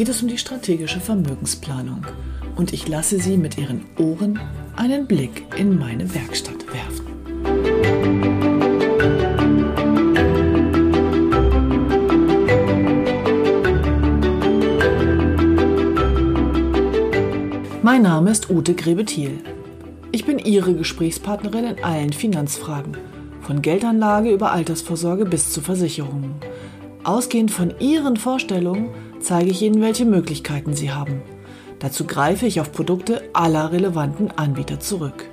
Geht es um die strategische Vermögensplanung und ich lasse Sie mit Ihren Ohren einen Blick in meine Werkstatt werfen. Mein Name ist Ute Grebethiel. Ich bin Ihre Gesprächspartnerin in allen Finanzfragen, von Geldanlage über Altersvorsorge bis zu Versicherungen. Ausgehend von Ihren Vorstellungen zeige ich Ihnen, welche Möglichkeiten Sie haben. Dazu greife ich auf Produkte aller relevanten Anbieter zurück.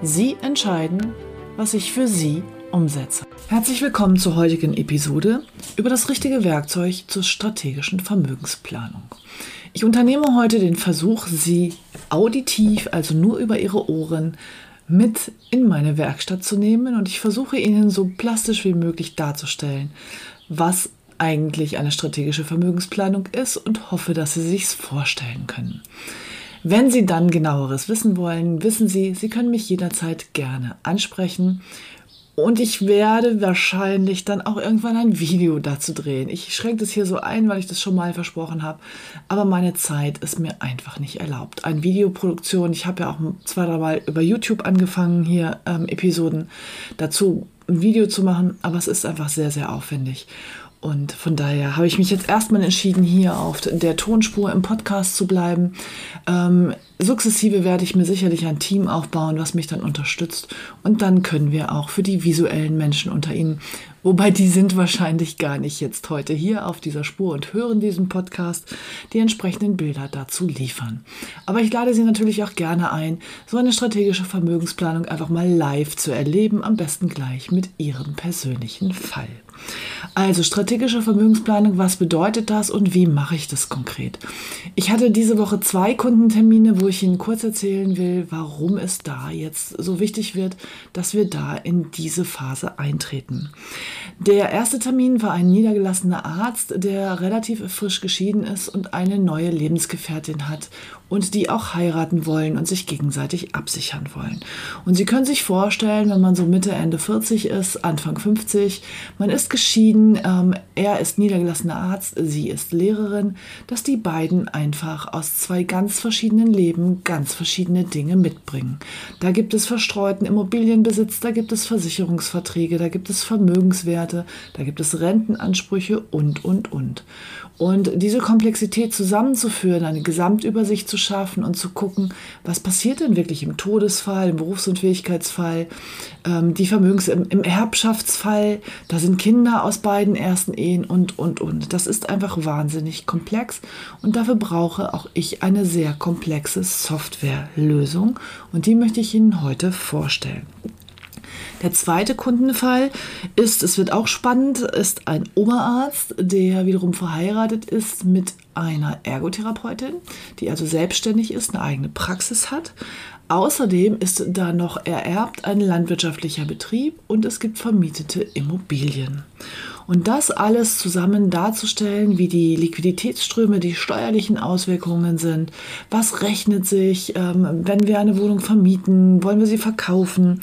Sie entscheiden, was ich für Sie umsetze. Herzlich willkommen zur heutigen Episode über das richtige Werkzeug zur strategischen Vermögensplanung. Ich unternehme heute den Versuch, Sie auditiv, also nur über Ihre Ohren, mit in meine Werkstatt zu nehmen und ich versuche Ihnen so plastisch wie möglich darzustellen, was eigentlich eine strategische Vermögensplanung ist und hoffe, dass Sie sich vorstellen können. Wenn Sie dann genaueres wissen wollen, wissen Sie, Sie können mich jederzeit gerne ansprechen. Und ich werde wahrscheinlich dann auch irgendwann ein Video dazu drehen. Ich schränke das hier so ein, weil ich das schon mal versprochen habe. Aber meine Zeit ist mir einfach nicht erlaubt. Eine Videoproduktion, ich habe ja auch zwei, drei Mal über YouTube angefangen, hier ähm, Episoden dazu ein Video zu machen. Aber es ist einfach sehr, sehr aufwendig. Und von daher habe ich mich jetzt erstmal entschieden, hier auf der Tonspur im Podcast zu bleiben. Ähm, sukzessive werde ich mir sicherlich ein Team aufbauen, was mich dann unterstützt. Und dann können wir auch für die visuellen Menschen unter Ihnen, wobei die sind wahrscheinlich gar nicht jetzt heute hier auf dieser Spur und hören diesen Podcast, die entsprechenden Bilder dazu liefern. Aber ich lade Sie natürlich auch gerne ein, so eine strategische Vermögensplanung einfach mal live zu erleben, am besten gleich mit Ihrem persönlichen Fall. Also strategische Vermögensplanung, was bedeutet das und wie mache ich das konkret? Ich hatte diese Woche zwei Kundentermine, wo ich Ihnen kurz erzählen will, warum es da jetzt so wichtig wird, dass wir da in diese Phase eintreten. Der erste Termin war ein niedergelassener Arzt, der relativ frisch geschieden ist und eine neue Lebensgefährtin hat und die auch heiraten wollen und sich gegenseitig absichern wollen. Und Sie können sich vorstellen, wenn man so Mitte, Ende 40 ist, Anfang 50, man ist geschieden, ähm, er ist niedergelassener Arzt, sie ist Lehrerin, dass die beiden einfach aus zwei ganz verschiedenen Leben ganz verschiedene Dinge mitbringen. Da gibt es verstreuten Immobilienbesitz, da gibt es Versicherungsverträge, da gibt es Vermögenswerte, da gibt es Rentenansprüche und, und, und. Und diese Komplexität zusammenzuführen, eine Gesamtübersicht zu schaffen und zu gucken, was passiert denn wirklich im Todesfall, im Berufsunfähigkeitsfall, ähm, die Vermögens im, im Erbschaftsfall, da sind Kinder aus beiden ersten Ehen und, und, und. Das ist einfach wahnsinnig komplex und dafür brauche auch ich eine sehr komplexe Softwarelösung und die möchte ich Ihnen heute vorstellen. Der zweite Kundenfall ist, es wird auch spannend, ist ein Oberarzt, der wiederum verheiratet ist mit einer Ergotherapeutin, die also selbstständig ist, eine eigene Praxis hat. Außerdem ist da noch ererbt ein landwirtschaftlicher Betrieb und es gibt vermietete Immobilien. Und das alles zusammen darzustellen, wie die Liquiditätsströme, die steuerlichen Auswirkungen sind, was rechnet sich, ähm, wenn wir eine Wohnung vermieten, wollen wir sie verkaufen,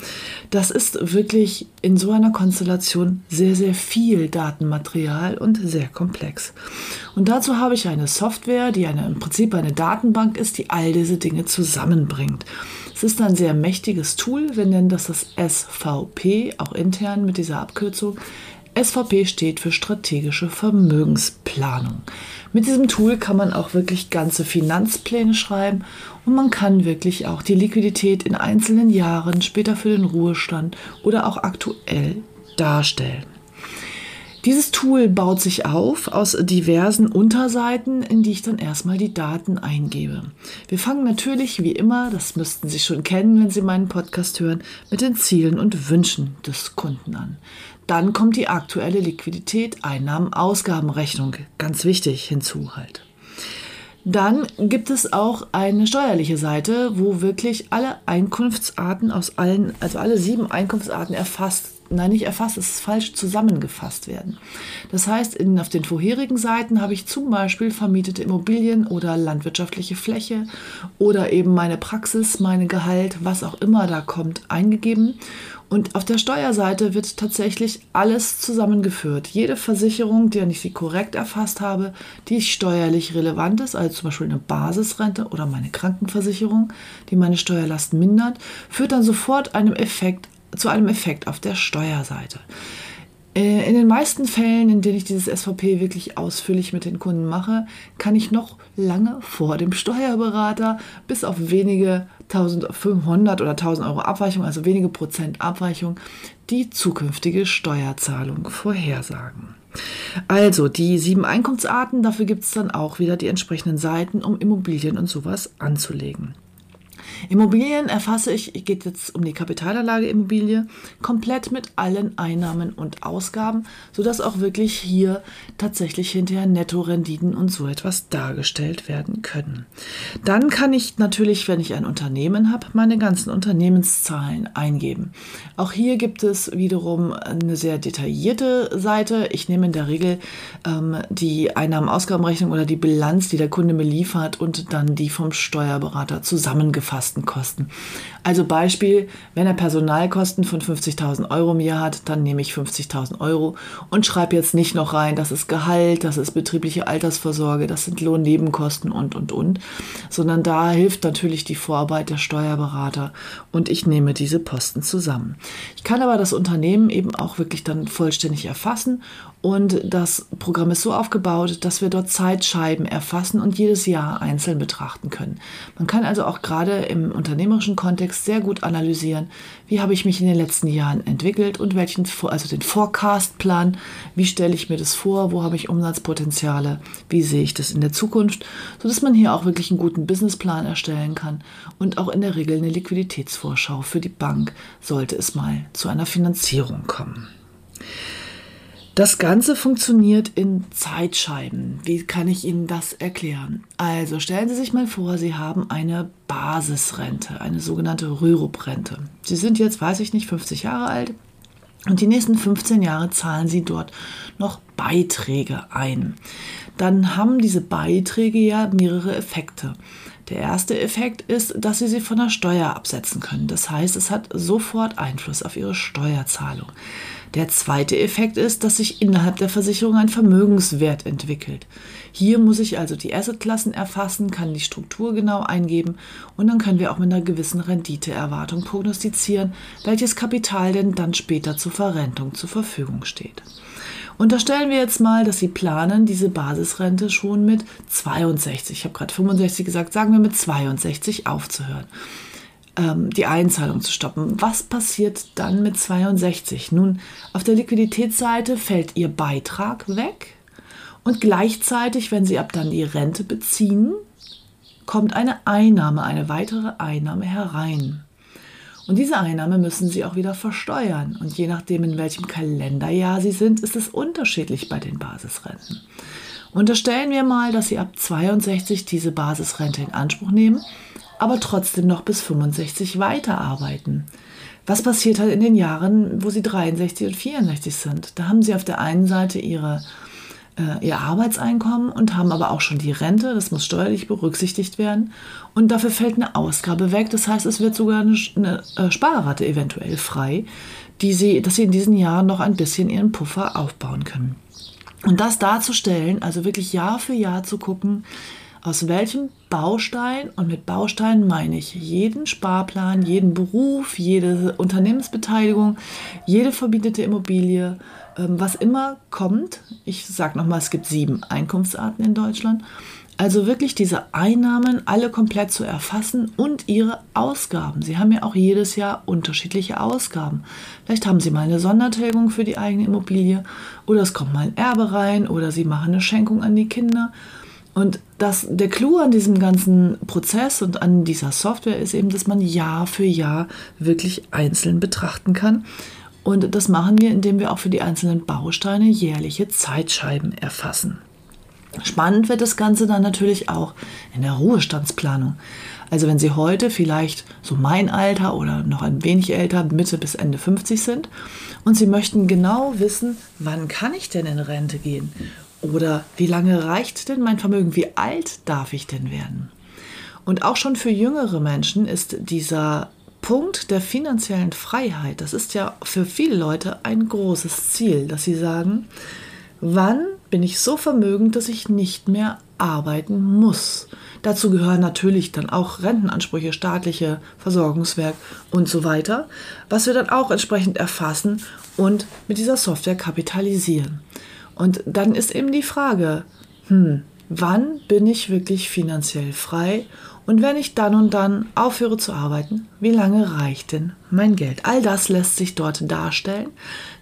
das ist wirklich in so einer Konstellation sehr, sehr viel Datenmaterial und sehr komplex. Und dazu habe ich eine Software, die eine, im Prinzip eine Datenbank ist, die all diese Dinge zusammenbringt. Es ist ein sehr mächtiges Tool. Wir nennen das das SVP, auch intern mit dieser Abkürzung. SVP steht für strategische Vermögensplanung. Mit diesem Tool kann man auch wirklich ganze Finanzpläne schreiben und man kann wirklich auch die Liquidität in einzelnen Jahren, später für den Ruhestand oder auch aktuell darstellen. Dieses Tool baut sich auf aus diversen Unterseiten, in die ich dann erstmal die Daten eingebe. Wir fangen natürlich wie immer, das müssten Sie schon kennen, wenn Sie meinen Podcast hören, mit den Zielen und Wünschen des Kunden an. Dann kommt die aktuelle Liquidität, Einnahmen, Ausgabenrechnung, ganz wichtig hinzu halt. Dann gibt es auch eine steuerliche Seite, wo wirklich alle Einkunftsarten aus allen, also alle sieben Einkunftsarten erfasst nein, nicht erfasst, es ist falsch zusammengefasst werden. Das heißt, in, auf den vorherigen Seiten habe ich zum Beispiel vermietete Immobilien oder landwirtschaftliche Fläche oder eben meine Praxis, mein Gehalt, was auch immer da kommt, eingegeben. Und auf der Steuerseite wird tatsächlich alles zusammengeführt. Jede Versicherung, die ich sie korrekt erfasst habe, die steuerlich relevant ist, also zum Beispiel eine Basisrente oder meine Krankenversicherung, die meine Steuerlast mindert, führt dann sofort einem Effekt zu einem Effekt auf der Steuerseite. Äh, in den meisten Fällen, in denen ich dieses SVP wirklich ausführlich mit den Kunden mache, kann ich noch lange vor dem Steuerberater bis auf wenige 1500 oder 1000 Euro Abweichung, also wenige Prozent Abweichung, die zukünftige Steuerzahlung vorhersagen. Also die sieben Einkunftsarten, dafür gibt es dann auch wieder die entsprechenden Seiten, um Immobilien und sowas anzulegen. Immobilien erfasse ich, geht jetzt um die Kapitalanlage Immobilie, komplett mit allen Einnahmen und Ausgaben, sodass auch wirklich hier tatsächlich hinterher Nettorenditen und so etwas dargestellt werden können. Dann kann ich natürlich, wenn ich ein Unternehmen habe, meine ganzen Unternehmenszahlen eingeben. Auch hier gibt es wiederum eine sehr detaillierte Seite. Ich nehme in der Regel ähm, die Einnahmen-Ausgabenrechnung oder die Bilanz, die der Kunde mir liefert und dann die vom Steuerberater zusammengefasst Kosten. Also Beispiel, wenn er Personalkosten von 50.000 Euro im Jahr hat, dann nehme ich 50.000 Euro und schreibe jetzt nicht noch rein, das ist Gehalt, das ist betriebliche Altersvorsorge, das sind Lohnnebenkosten und, und, und, sondern da hilft natürlich die Vorarbeit der Steuerberater und ich nehme diese Posten zusammen. Ich kann aber das Unternehmen eben auch wirklich dann vollständig erfassen und das Programm ist so aufgebaut, dass wir dort Zeitscheiben erfassen und jedes Jahr einzeln betrachten können. Man kann also auch gerade im unternehmerischen Kontext sehr gut analysieren, wie habe ich mich in den letzten Jahren entwickelt und welchen, also den Forecast-Plan, wie stelle ich mir das vor, wo habe ich Umsatzpotenziale, wie sehe ich das in der Zukunft, sodass man hier auch wirklich einen guten Businessplan erstellen kann und auch in der Regel eine Liquiditätsvorschau für die Bank, sollte es mal zu einer Finanzierung kommen. Das Ganze funktioniert in Zeitscheiben. Wie kann ich Ihnen das erklären? Also stellen Sie sich mal vor, Sie haben eine Basisrente, eine sogenannte Rürup-Rente. Sie sind jetzt, weiß ich nicht, 50 Jahre alt und die nächsten 15 Jahre zahlen Sie dort noch Beiträge ein. Dann haben diese Beiträge ja mehrere Effekte. Der erste Effekt ist, dass Sie sie von der Steuer absetzen können. Das heißt, es hat sofort Einfluss auf Ihre Steuerzahlung. Der zweite Effekt ist, dass sich innerhalb der Versicherung ein Vermögenswert entwickelt. Hier muss ich also die Assetklassen erfassen, kann die Struktur genau eingeben und dann können wir auch mit einer gewissen Renditeerwartung prognostizieren, welches Kapital denn dann später zur Verrentung zur Verfügung steht. Unterstellen wir jetzt mal, dass Sie planen, diese Basisrente schon mit 62, ich habe gerade 65 gesagt, sagen wir mit 62 aufzuhören ähm, die Einzahlung zu stoppen. Was passiert dann mit 62? Nun, auf der Liquiditätsseite fällt Ihr Beitrag weg und gleichzeitig, wenn Sie ab dann die Rente beziehen, kommt eine Einnahme, eine weitere Einnahme herein. Und diese Einnahme müssen Sie auch wieder versteuern. Und je nachdem, in welchem Kalenderjahr Sie sind, ist es unterschiedlich bei den Basisrenten. Unterstellen wir mal, dass Sie ab 62 diese Basisrente in Anspruch nehmen aber trotzdem noch bis 65 weiterarbeiten. Was passiert halt in den Jahren, wo sie 63 und 64 sind? Da haben sie auf der einen Seite ihre, äh, ihr Arbeitseinkommen und haben aber auch schon die Rente, das muss steuerlich berücksichtigt werden. Und dafür fällt eine Ausgabe weg. Das heißt, es wird sogar eine, eine äh, Sparrate eventuell frei, die sie, dass sie in diesen Jahren noch ein bisschen ihren Puffer aufbauen können. Und das darzustellen, also wirklich Jahr für Jahr zu gucken, aus welchem Baustein, und mit Baustein meine ich jeden Sparplan, jeden Beruf, jede Unternehmensbeteiligung, jede verbietete Immobilie, ähm, was immer kommt. Ich sage nochmal, es gibt sieben Einkunftsarten in Deutschland. Also wirklich diese Einnahmen alle komplett zu erfassen und ihre Ausgaben. Sie haben ja auch jedes Jahr unterschiedliche Ausgaben. Vielleicht haben Sie mal eine Sondertilgung für die eigene Immobilie oder es kommt mal ein Erbe rein oder Sie machen eine Schenkung an die Kinder. Und das, der Clou an diesem ganzen Prozess und an dieser Software ist eben, dass man Jahr für Jahr wirklich einzeln betrachten kann. Und das machen wir, indem wir auch für die einzelnen Bausteine jährliche Zeitscheiben erfassen. Spannend wird das Ganze dann natürlich auch in der Ruhestandsplanung. Also wenn Sie heute vielleicht so mein Alter oder noch ein wenig älter, Mitte bis Ende 50 sind und Sie möchten genau wissen, wann kann ich denn in Rente gehen oder wie lange reicht denn mein Vermögen, wie alt darf ich denn werden? Und auch schon für jüngere Menschen ist dieser Punkt der finanziellen Freiheit, das ist ja für viele Leute ein großes Ziel, dass sie sagen, wann bin ich so vermögend, dass ich nicht mehr arbeiten muss. Dazu gehören natürlich dann auch Rentenansprüche, staatliche Versorgungswerk und so weiter, was wir dann auch entsprechend erfassen und mit dieser Software kapitalisieren. Und dann ist eben die Frage, hm, wann bin ich wirklich finanziell frei und wenn ich dann und dann aufhöre zu arbeiten, wie lange reicht denn mein Geld? All das lässt sich dort darstellen.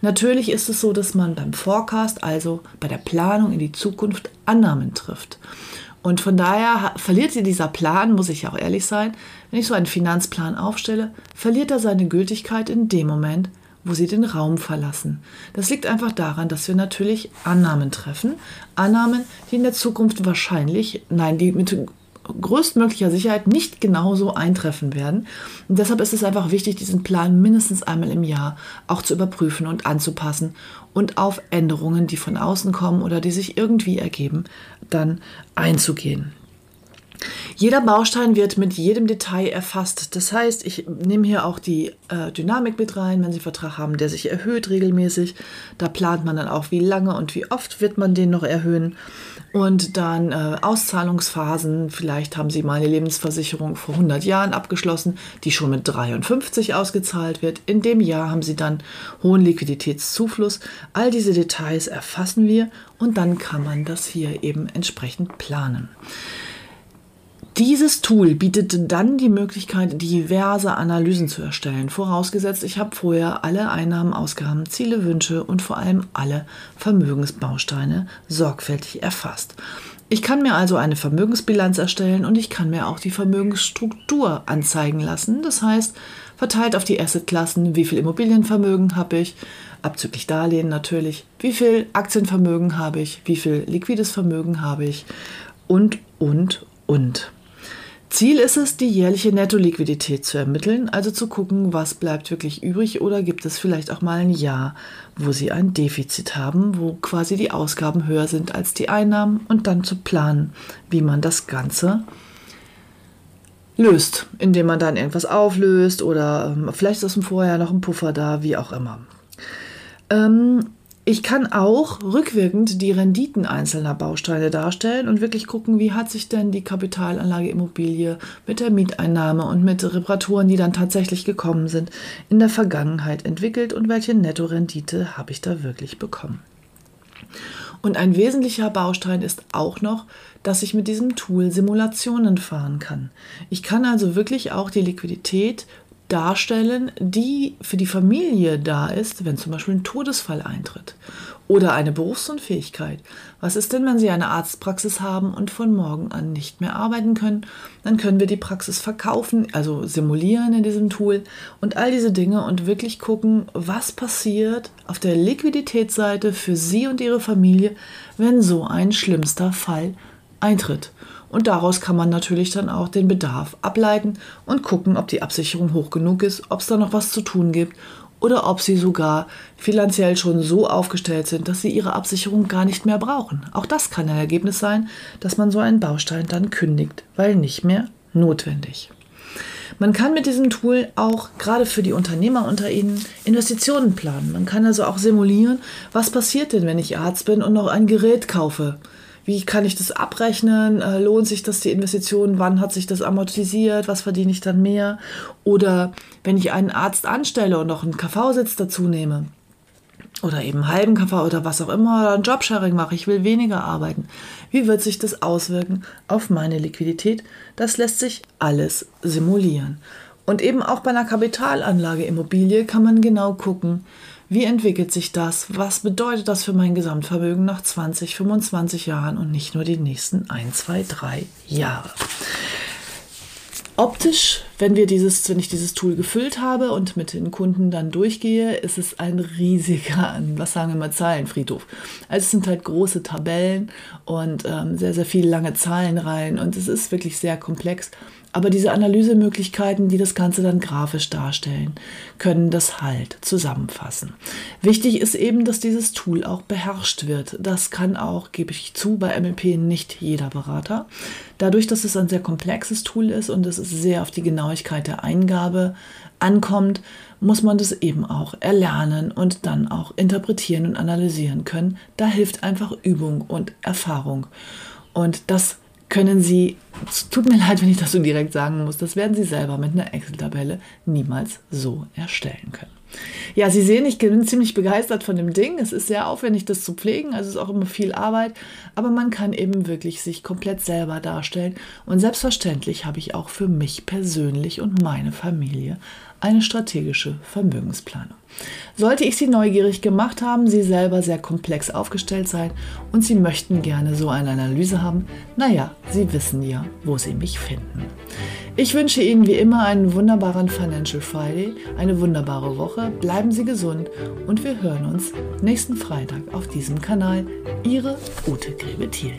Natürlich ist es so, dass man beim Forecast, also bei der Planung in die Zukunft, Annahmen trifft. Und von daher verliert dieser Plan, muss ich auch ehrlich sein, wenn ich so einen Finanzplan aufstelle, verliert er seine Gültigkeit in dem Moment, wo sie den Raum verlassen. Das liegt einfach daran, dass wir natürlich Annahmen treffen. Annahmen, die in der Zukunft wahrscheinlich, nein, die mit größtmöglicher Sicherheit nicht genauso eintreffen werden. Und deshalb ist es einfach wichtig, diesen Plan mindestens einmal im Jahr auch zu überprüfen und anzupassen und auf Änderungen, die von außen kommen oder die sich irgendwie ergeben, dann einzugehen. Jeder Baustein wird mit jedem Detail erfasst. Das heißt, ich nehme hier auch die äh, Dynamik mit rein, wenn Sie einen Vertrag haben, der sich erhöht regelmäßig. Da plant man dann auch, wie lange und wie oft wird man den noch erhöhen. Und dann äh, Auszahlungsphasen. Vielleicht haben Sie mal eine Lebensversicherung vor 100 Jahren abgeschlossen, die schon mit 53 ausgezahlt wird. In dem Jahr haben Sie dann hohen Liquiditätszufluss. All diese Details erfassen wir und dann kann man das hier eben entsprechend planen. Dieses Tool bietet dann die Möglichkeit, diverse Analysen zu erstellen, vorausgesetzt, ich habe vorher alle Einnahmen, Ausgaben, Ziele, Wünsche und vor allem alle Vermögensbausteine sorgfältig erfasst. Ich kann mir also eine Vermögensbilanz erstellen und ich kann mir auch die Vermögensstruktur anzeigen lassen. Das heißt, verteilt auf die Assetklassen, wie viel Immobilienvermögen habe ich, abzüglich Darlehen natürlich, wie viel Aktienvermögen habe ich, wie viel liquides Vermögen habe ich und, und, und. Ziel ist es, die jährliche Nettoliquidität zu ermitteln, also zu gucken, was bleibt wirklich übrig oder gibt es vielleicht auch mal ein Jahr, wo Sie ein Defizit haben, wo quasi die Ausgaben höher sind als die Einnahmen und dann zu planen, wie man das Ganze löst, indem man dann irgendwas auflöst oder ähm, vielleicht ist aus dem Vorjahr noch ein Puffer da, wie auch immer. Ähm, ich kann auch rückwirkend die Renditen einzelner Bausteine darstellen und wirklich gucken, wie hat sich denn die Kapitalanlage Immobilie mit der Mieteinnahme und mit Reparaturen, die dann tatsächlich gekommen sind, in der Vergangenheit entwickelt und welche Nettorendite habe ich da wirklich bekommen. Und ein wesentlicher Baustein ist auch noch, dass ich mit diesem Tool Simulationen fahren kann. Ich kann also wirklich auch die Liquidität darstellen, die für die Familie da ist, wenn zum Beispiel ein Todesfall eintritt oder eine Berufsunfähigkeit. Was ist denn, wenn Sie eine Arztpraxis haben und von morgen an nicht mehr arbeiten können? Dann können wir die Praxis verkaufen, also simulieren in diesem Tool und all diese Dinge und wirklich gucken, was passiert auf der Liquiditätsseite für Sie und Ihre Familie, wenn so ein schlimmster Fall eintritt. Und daraus kann man natürlich dann auch den Bedarf ableiten und gucken, ob die Absicherung hoch genug ist, ob es da noch was zu tun gibt oder ob sie sogar finanziell schon so aufgestellt sind, dass sie ihre Absicherung gar nicht mehr brauchen. Auch das kann ein Ergebnis sein, dass man so einen Baustein dann kündigt, weil nicht mehr notwendig. Man kann mit diesem Tool auch gerade für die Unternehmer unter Ihnen Investitionen planen. Man kann also auch simulieren, was passiert denn, wenn ich Arzt bin und noch ein Gerät kaufe. Wie kann ich das abrechnen? Äh, lohnt sich das die Investition? Wann hat sich das amortisiert? Was verdiene ich dann mehr? Oder wenn ich einen Arzt anstelle und noch einen KV-Sitz dazu nehme, oder eben halben KV oder was auch immer, oder ein Jobsharing mache, ich will weniger arbeiten. Wie wird sich das auswirken auf meine Liquidität? Das lässt sich alles simulieren. Und eben auch bei einer Kapitalanlage Immobilie kann man genau gucken, wie entwickelt sich das, was bedeutet das für mein Gesamtvermögen nach 20, 25 Jahren und nicht nur die nächsten 1, 2, 3 Jahre. Optisch, wenn wir dieses, wenn ich dieses Tool gefüllt habe und mit den Kunden dann durchgehe, ist es ein riesiger, was sagen wir mal, Zahlenfriedhof. Also es sind halt große Tabellen und ähm, sehr, sehr viele lange Zahlen rein und es ist wirklich sehr komplex. Aber diese Analysemöglichkeiten, die das Ganze dann grafisch darstellen, können das halt zusammenfassen. Wichtig ist eben, dass dieses Tool auch beherrscht wird. Das kann auch, gebe ich zu, bei MLP nicht jeder Berater. Dadurch, dass es ein sehr komplexes Tool ist und es sehr auf die Genauigkeit der Eingabe ankommt, muss man das eben auch erlernen und dann auch interpretieren und analysieren können. Da hilft einfach Übung und Erfahrung. Und das können Sie, tut mir leid, wenn ich das so direkt sagen muss, das werden Sie selber mit einer Excel-Tabelle niemals so erstellen können. Ja, Sie sehen, ich bin ziemlich begeistert von dem Ding. Es ist sehr aufwendig, das zu pflegen, also es ist auch immer viel Arbeit, aber man kann eben wirklich sich komplett selber darstellen. Und selbstverständlich habe ich auch für mich persönlich und meine Familie eine strategische Vermögensplanung. Sollte ich Sie neugierig gemacht haben, Sie selber sehr komplex aufgestellt sein und Sie möchten gerne so eine Analyse haben, naja, Sie wissen ja, wo Sie mich finden. Ich wünsche Ihnen wie immer einen wunderbaren Financial Friday, eine wunderbare Woche, bleiben Sie gesund und wir hören uns nächsten Freitag auf diesem Kanal. Ihre Ute Grebe-Thiel.